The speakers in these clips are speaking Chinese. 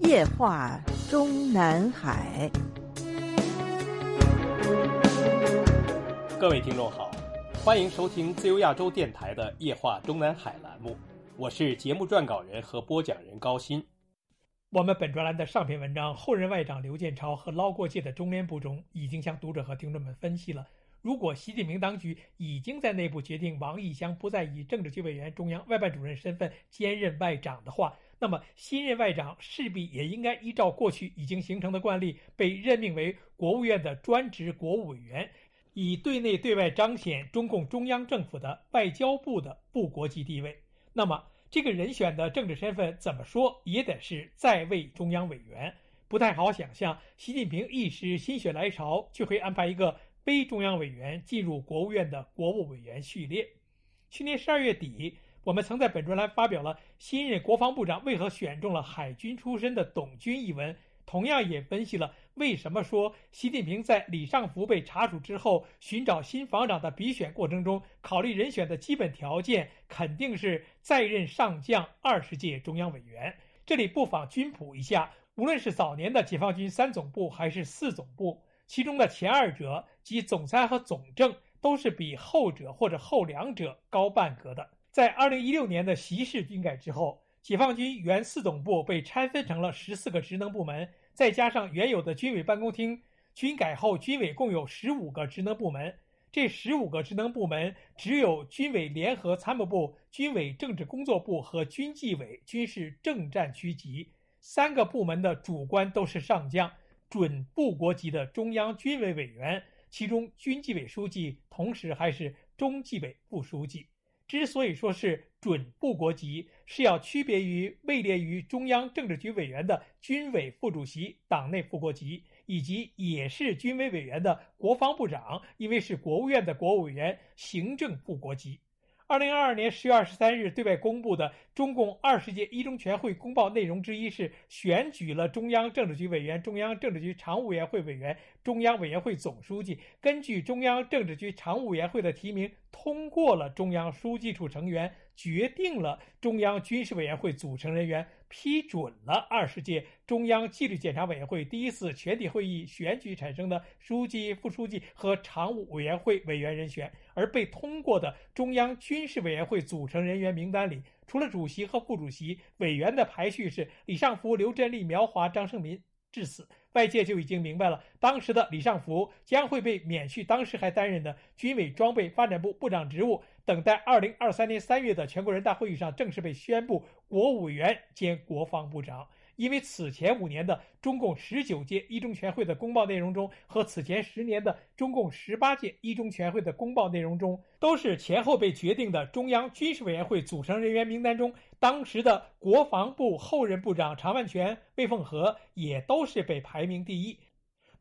夜话中南海。各位听众好，欢迎收听自由亚洲电台的《夜话中南海》栏目，我是节目撰稿人和播讲人高鑫。我们本专栏的上篇文章《后任外长刘建超和捞过界的中联部》中，已经向读者和听众们分析了，如果习近平当局已经在内部决定王毅将不再以政治局委员、中央外办主任身份兼任外长的话，那么新任外长势必也应该依照过去已经形成的惯例，被任命为国务院的专职国务委员，以对内对外彰显中共中央政府的外交部的部国级地位。那么，这个人选的政治身份怎么说也得是在位中央委员。不太好想象，习近平一时心血来潮就会安排一个非中央委员进入国务院的国务委员序列。去年十二月底。我们曾在本专栏发表了新任国防部长为何选中了海军出身的董军一文，同样也分析了为什么说习近平在李尚福被查处之后，寻找新防长的比选过程中，考虑人选的基本条件肯定是在任上将、二十届中央委员。这里不妨军普一下，无论是早年的解放军三总部还是四总部，其中的前二者即总参和总政，都是比后者或者后两者高半格的。在二零一六年的习式军改之后，解放军原四总部被拆分成了十四个职能部门，再加上原有的军委办公厅，军改后军委共有十五个职能部门。这十五个职能部门只有军委联合参谋部、军委政治工作部和军纪委均是政战区级，三个部门的主官都是上将，准部国级的中央军委委员，其中军纪委书记同时还是中纪委副书记。之所以说是准部国级，是要区别于位列于中央政治局委员的军委副主席党内副国级，以及也是军委委员的国防部长，因为是国务院的国务委员，行政部国级。二零二二年十月二十三日对外公布的中共二十届一中全会公报内容之一是选举了中央政治局委员、中央政治局常务委员会委员、中央委员会总书记。根据中央政治局常务委员会的提名，通过了中央书记处成员，决定了中央军事委员会组成人员。批准了二十届中央纪律检查委员会第一次全体会议选举产生的书记、副书记和常务委员会委员人选，而被通过的中央军事委员会组成人员名单里，除了主席和副主席，委员的排序是李尚福、刘振立、苗华、张胜民。至此，外界就已经明白了，当时的李尚福将会被免去当时还担任的军委装备发展部部长职务，等待二零二三年三月的全国人大会议上正式被宣布国务委员兼国防部长。因为此前五年的中共十九届一中全会的公报内容中，和此前十年的中共十八届一中全会的公报内容中，都是前后被决定的中央军事委员会组成人员名单中，当时的国防部后任部长常万全、魏凤和也都是被排名第一。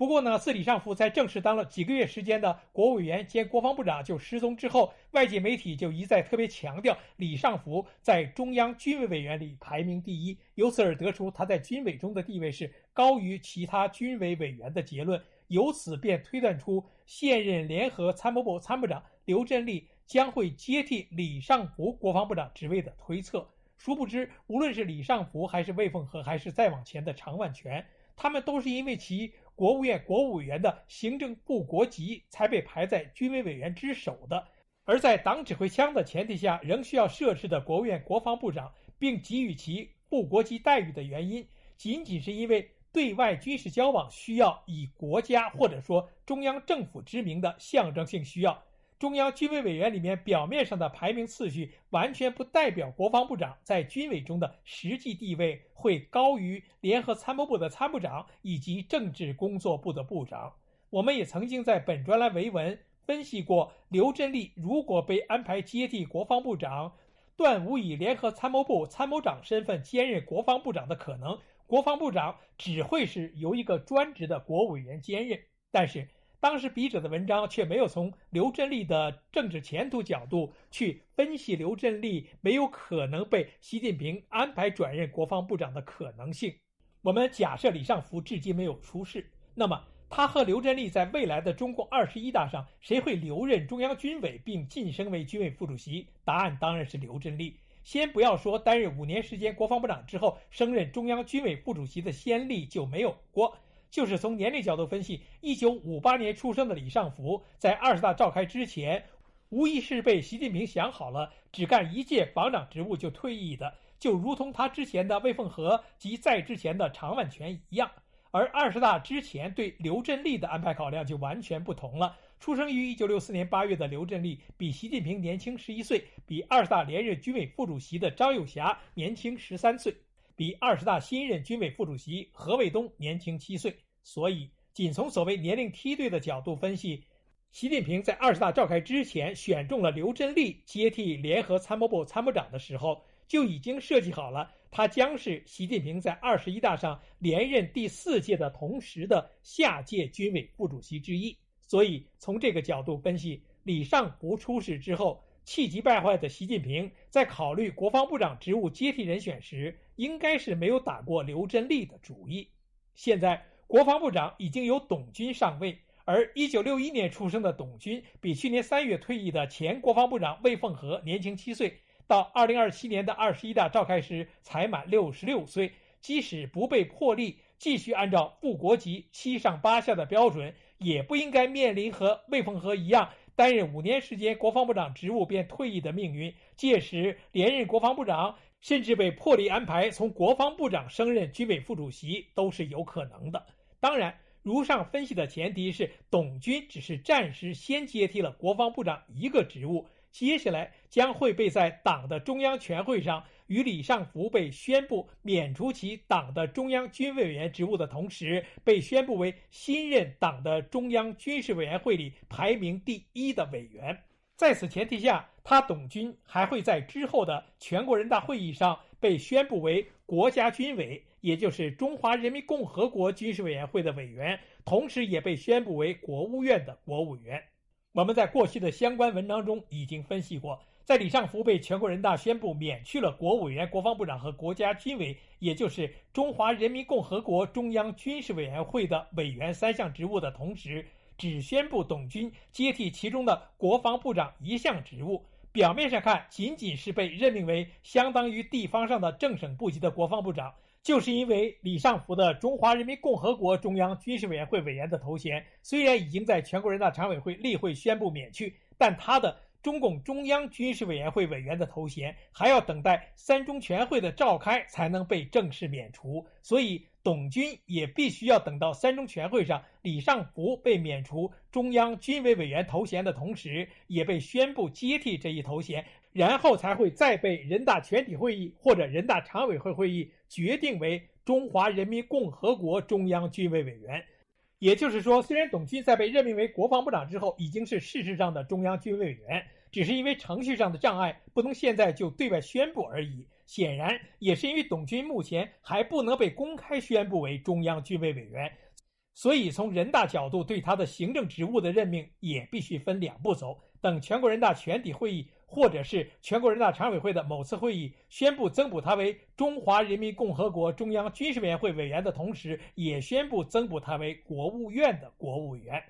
不过呢，自李尚福在正式当了几个月时间的国务委员兼国防部长就失踪之后，外界媒体就一再特别强调李尚福在中央军委委员里排名第一，由此而得出他在军委中的地位是高于其他军委委员的结论，由此便推断出现任联合参谋部参谋长刘振立将会接替李尚福国防部长职位的推测。殊不知，无论是李尚福，还是魏凤和，还是再往前的常万全，他们都是因为其。国务院国务委员的行政部国级才被排在军委委员之首的，而在党指挥枪的前提下，仍需要设置的国务院国防部长，并给予其部国级待遇的原因，仅仅是因为对外军事交往需要以国家或者说中央政府之名的象征性需要。中央军委委员里面表面上的排名次序，完全不代表国防部长在军委中的实际地位会高于联合参谋部的参谋长以及政治工作部的部长。我们也曾经在本专栏维文分析过，刘振立如果被安排接替国防部长，断无以联合参谋部参谋长身份兼任国防部长的可能。国防部长只会是由一个专职的国务委员兼任，但是。当时笔者的文章却没有从刘振立的政治前途角度去分析刘振立没有可能被习近平安排转任国防部长的可能性。我们假设李尚福至今没有出事，那么他和刘振立在未来的中共二十一大上，谁会留任中央军委并晋升为军委副主席？答案当然是刘振立。先不要说担任五年时间国防部长之后升任中央军委副主席的先例就没有过，就是从年龄角度分析，一九五八年出生的李尚福，在二十大召开之前，无疑是被习近平想好了只干一届防长职务就退役的，就如同他之前的魏凤和及在之前的常万全一样。而二十大之前对刘振立的安排考量就完全不同了。出生于一九六四年八月的刘振立比习近平年轻十一岁，比二十大连任军委副主席的张又侠年轻十三岁，比二十大新任军委副主席何卫东年轻七岁。所以，仅从所谓年龄梯队的角度分析，习近平在二十大召开之前选中了刘振立接替联合参谋部参谋长的时候，就已经设计好了。他将是习近平在二十一大上连任第四届的同时的下届军委副主席之一，所以从这个角度分析，李尚福出事之后，气急败坏的习近平在考虑国防部长职务接替人选时，应该是没有打过刘振立的主意。现在国防部长已经由董军上位，而一九六一年出生的董军比去年三月退役的前国防部长魏凤和年轻七岁。到二零二七年的二十一大召开时才满六十六岁，即使不被破例继续按照副国级七上八下的标准，也不应该面临和魏凤和一样担任五年时间国防部长职务便退役的命运。届时连任国防部长，甚至被破例安排从国防部长升任军委副主席，都是有可能的。当然，如上分析的前提是，董军只是暂时先接替了国防部长一个职务。接下来将会被在党的中央全会上与李尚福被宣布免除其党的中央军委委员职务的同时，被宣布为新任党的中央军事委员会里排名第一的委员。在此前提下，他董军还会在之后的全国人大会议上被宣布为国家军委，也就是中华人民共和国军事委员会的委员，同时也被宣布为国务院的国务委员。我们在过去的相关文章中已经分析过，在李尚福被全国人大宣布免去了国务委员、国防部长和国家军委，也就是中华人民共和国中央军事委员会的委员三项职务的同时，只宣布董军接替其中的国防部长一项职务。表面上看，仅仅是被任命为相当于地方上的正省部级的国防部长。就是因为李尚福的中华人民共和国中央军事委员会委员的头衔，虽然已经在全国人大常委会例会宣布免去，但他的中共中央军事委员会委员的头衔还要等待三中全会的召开才能被正式免除。所以，董军也必须要等到三中全会上，李尚福被免除中央军委委员头衔的同时，也被宣布接替这一头衔。然后才会再被人大全体会议或者人大常委会会议决定为中华人民共和国中央军委委员。也就是说，虽然董军在被任命为国防部长之后已经是事实上的中央军委委员，只是因为程序上的障碍不能现在就对外宣布而已。显然，也是因为董军目前还不能被公开宣布为中央军委委员，所以从人大角度对他的行政职务的任命也必须分两步走。等全国人大全体会议。或者是全国人大常委会的某次会议宣布增补他为中华人民共和国中央军事委员会委员的同时，也宣布增补他为国务院的国务委员。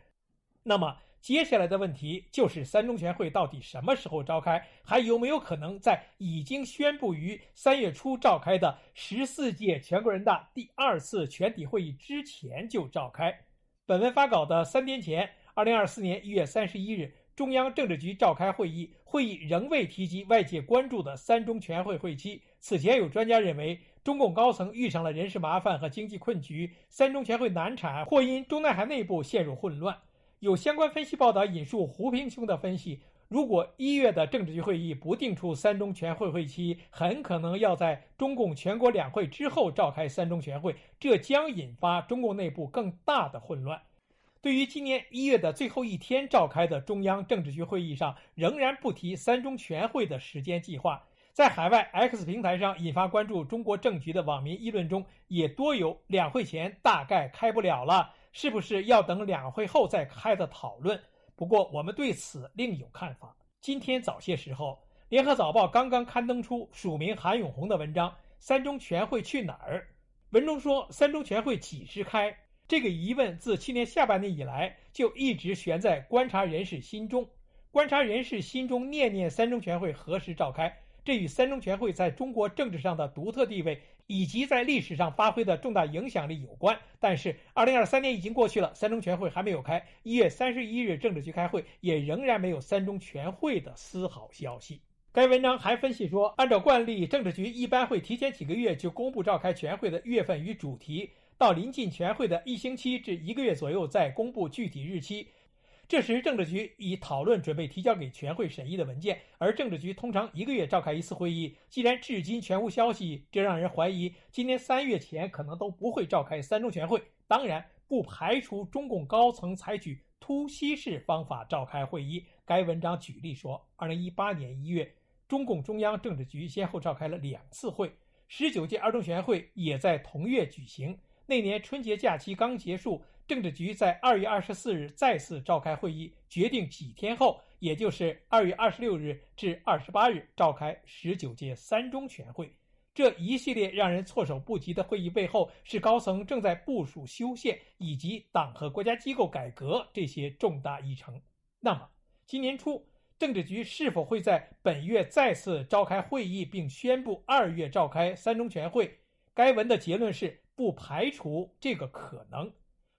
那么接下来的问题就是三中全会到底什么时候召开？还有没有可能在已经宣布于三月初召开的十四届全国人大第二次全体会议之前就召开？本文发稿的三天前，二零二四年一月三十一日。中央政治局召开会议，会议仍未提及外界关注的三中全会会期。此前有专家认为，中共高层遇上了人事麻烦和经济困局，三中全会难产，或因中南海内部陷入混乱。有相关分析报道引述胡平兄的分析：如果一月的政治局会议不定出三中全会会期，很可能要在中共全国两会之后召开三中全会，这将引发中共内部更大的混乱。对于今年一月的最后一天召开的中央政治局会议上，仍然不提三中全会的时间计划，在海外 X 平台上引发关注中国政局的网民议论中，也多有两会前大概开不了了，是不是要等两会后再开的讨论？不过我们对此另有看法。今天早些时候，《联合早报》刚刚刊登出署名韩永红的文章《三中全会去哪儿》，文中说三中全会几时开？这个疑问自去年下半年以来就一直悬在观察人士心中。观察人士心中念念三中全会何时召开，这与三中全会在中国政治上的独特地位以及在历史上发挥的重大影响力有关。但是，二零二三年已经过去了，三中全会还没有开。一月三十一日政治局开会，也仍然没有三中全会的丝毫消息。该文章还分析说，按照惯例，政治局一般会提前几个月就公布召开全会的月份与主题。到临近全会的一星期至一个月左右再公布具体日期，这时政治局已讨论准备提交给全会审议的文件，而政治局通常一个月召开一次会议。既然至今全无消息，这让人怀疑今年三月前可能都不会召开三中全会。当然，不排除中共高层采取突袭式方法召开会议。该文章举例说，二零一八年一月，中共中央政治局先后召开了两次会，十九届二中全会也在同月举行。那年春节假期刚结束，政治局在二月二十四日再次召开会议，决定几天后，也就是二月二十六日至二十八日召开十九届三中全会。这一系列让人措手不及的会议背后，是高层正在部署修宪以及党和国家机构改革这些重大议程。那么，今年初政治局是否会在本月再次召开会议，并宣布二月召开三中全会？该文的结论是。不排除这个可能。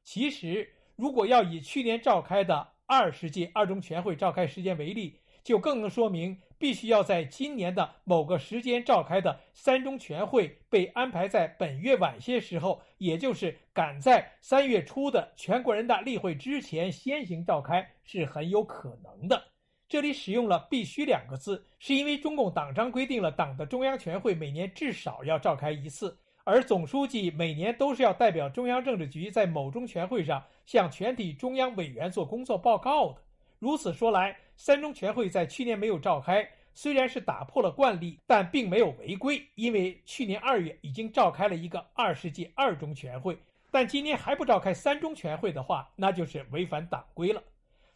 其实，如果要以去年召开的二十届二中全会召开时间为例，就更能说明必须要在今年的某个时间召开的三中全会被安排在本月晚些时候，也就是赶在三月初的全国人大例会之前先行召开是很有可能的。这里使用了“必须”两个字，是因为中共党章规定了党的中央全会每年至少要召开一次。而总书记每年都是要代表中央政治局在某中全会上向全体中央委员做工作报告的。如此说来，三中全会在去年没有召开，虽然是打破了惯例，但并没有违规，因为去年二月已经召开了一个二十届二中全会。但今年还不召开三中全会的话，那就是违反党规了。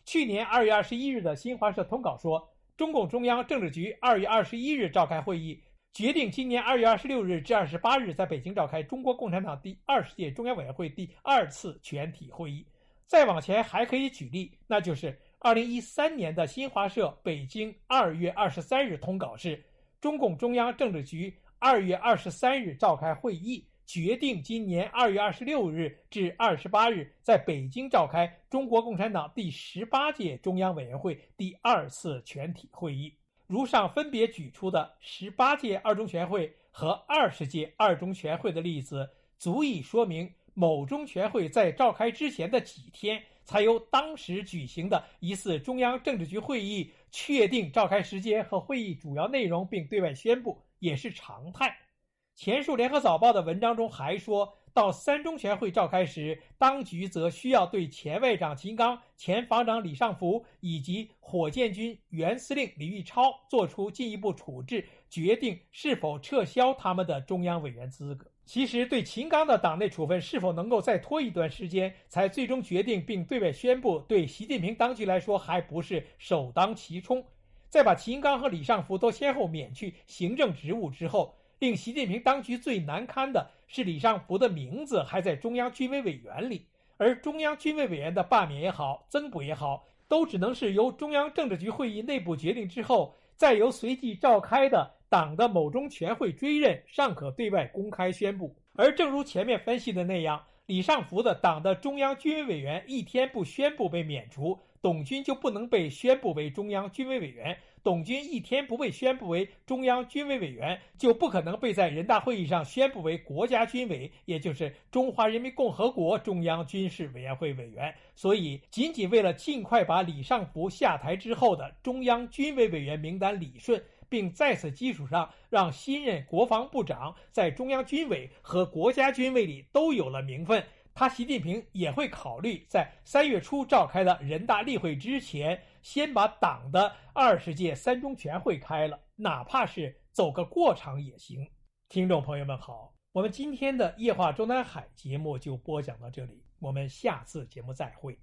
去年二月二十一日的新华社通稿说，中共中央政治局二月二十一日召开会议。决定今年二月二十六日至二十八日在北京召开中国共产党第二十届中央委员会第二次全体会议。再往前还可以举例，那就是二零一三年的新华社北京二月二十三日通稿是：中共中央政治局二月二十三日召开会议，决定今年二月二十六日至二十八日在北京召开中国共产党第十八届中央委员会第二次全体会议。如上分别举出的十八届二中全会和二十届二中全会的例子，足以说明某中全会在召开之前的几天，才由当时举行的一次中央政治局会议确定召开时间和会议主要内容，并对外宣布，也是常态。前述联合早报的文章中还说。到三中全会召开时，当局则需要对前外长秦刚、前防长李尚福以及火箭军原司令李玉超作出进一步处置，决定是否撤销他们的中央委员资格。其实，对秦刚的党内处分是否能够再拖一段时间才最终决定并对外宣布，对习近平当局来说还不是首当其冲。在把秦刚和李尚福都先后免去行政职务之后。令习近平当局最难堪的是，李尚福的名字还在中央军委委员里，而中央军委委员的罢免也好、增补也好，都只能是由中央政治局会议内部决定之后，再由随即召开的党的某中全会追认，尚可对外公开宣布。而正如前面分析的那样，李尚福的党的中央军委委员一天不宣布被免除，董军就不能被宣布为中央军委委员。董军一天不被宣布为中央军委委员，就不可能被在人大会议上宣布为国家军委，也就是中华人民共和国中央军事委员会委员。所以，仅仅为了尽快把李尚福下台之后的中央军委委员名单理顺，并在此基础上让新任国防部长在中央军委和国家军委里都有了名分。他习近平也会考虑在三月初召开的人大例会之前，先把党的二十届三中全会开了，哪怕是走个过场也行。听众朋友们好，我们今天的夜话中南海节目就播讲到这里，我们下次节目再会。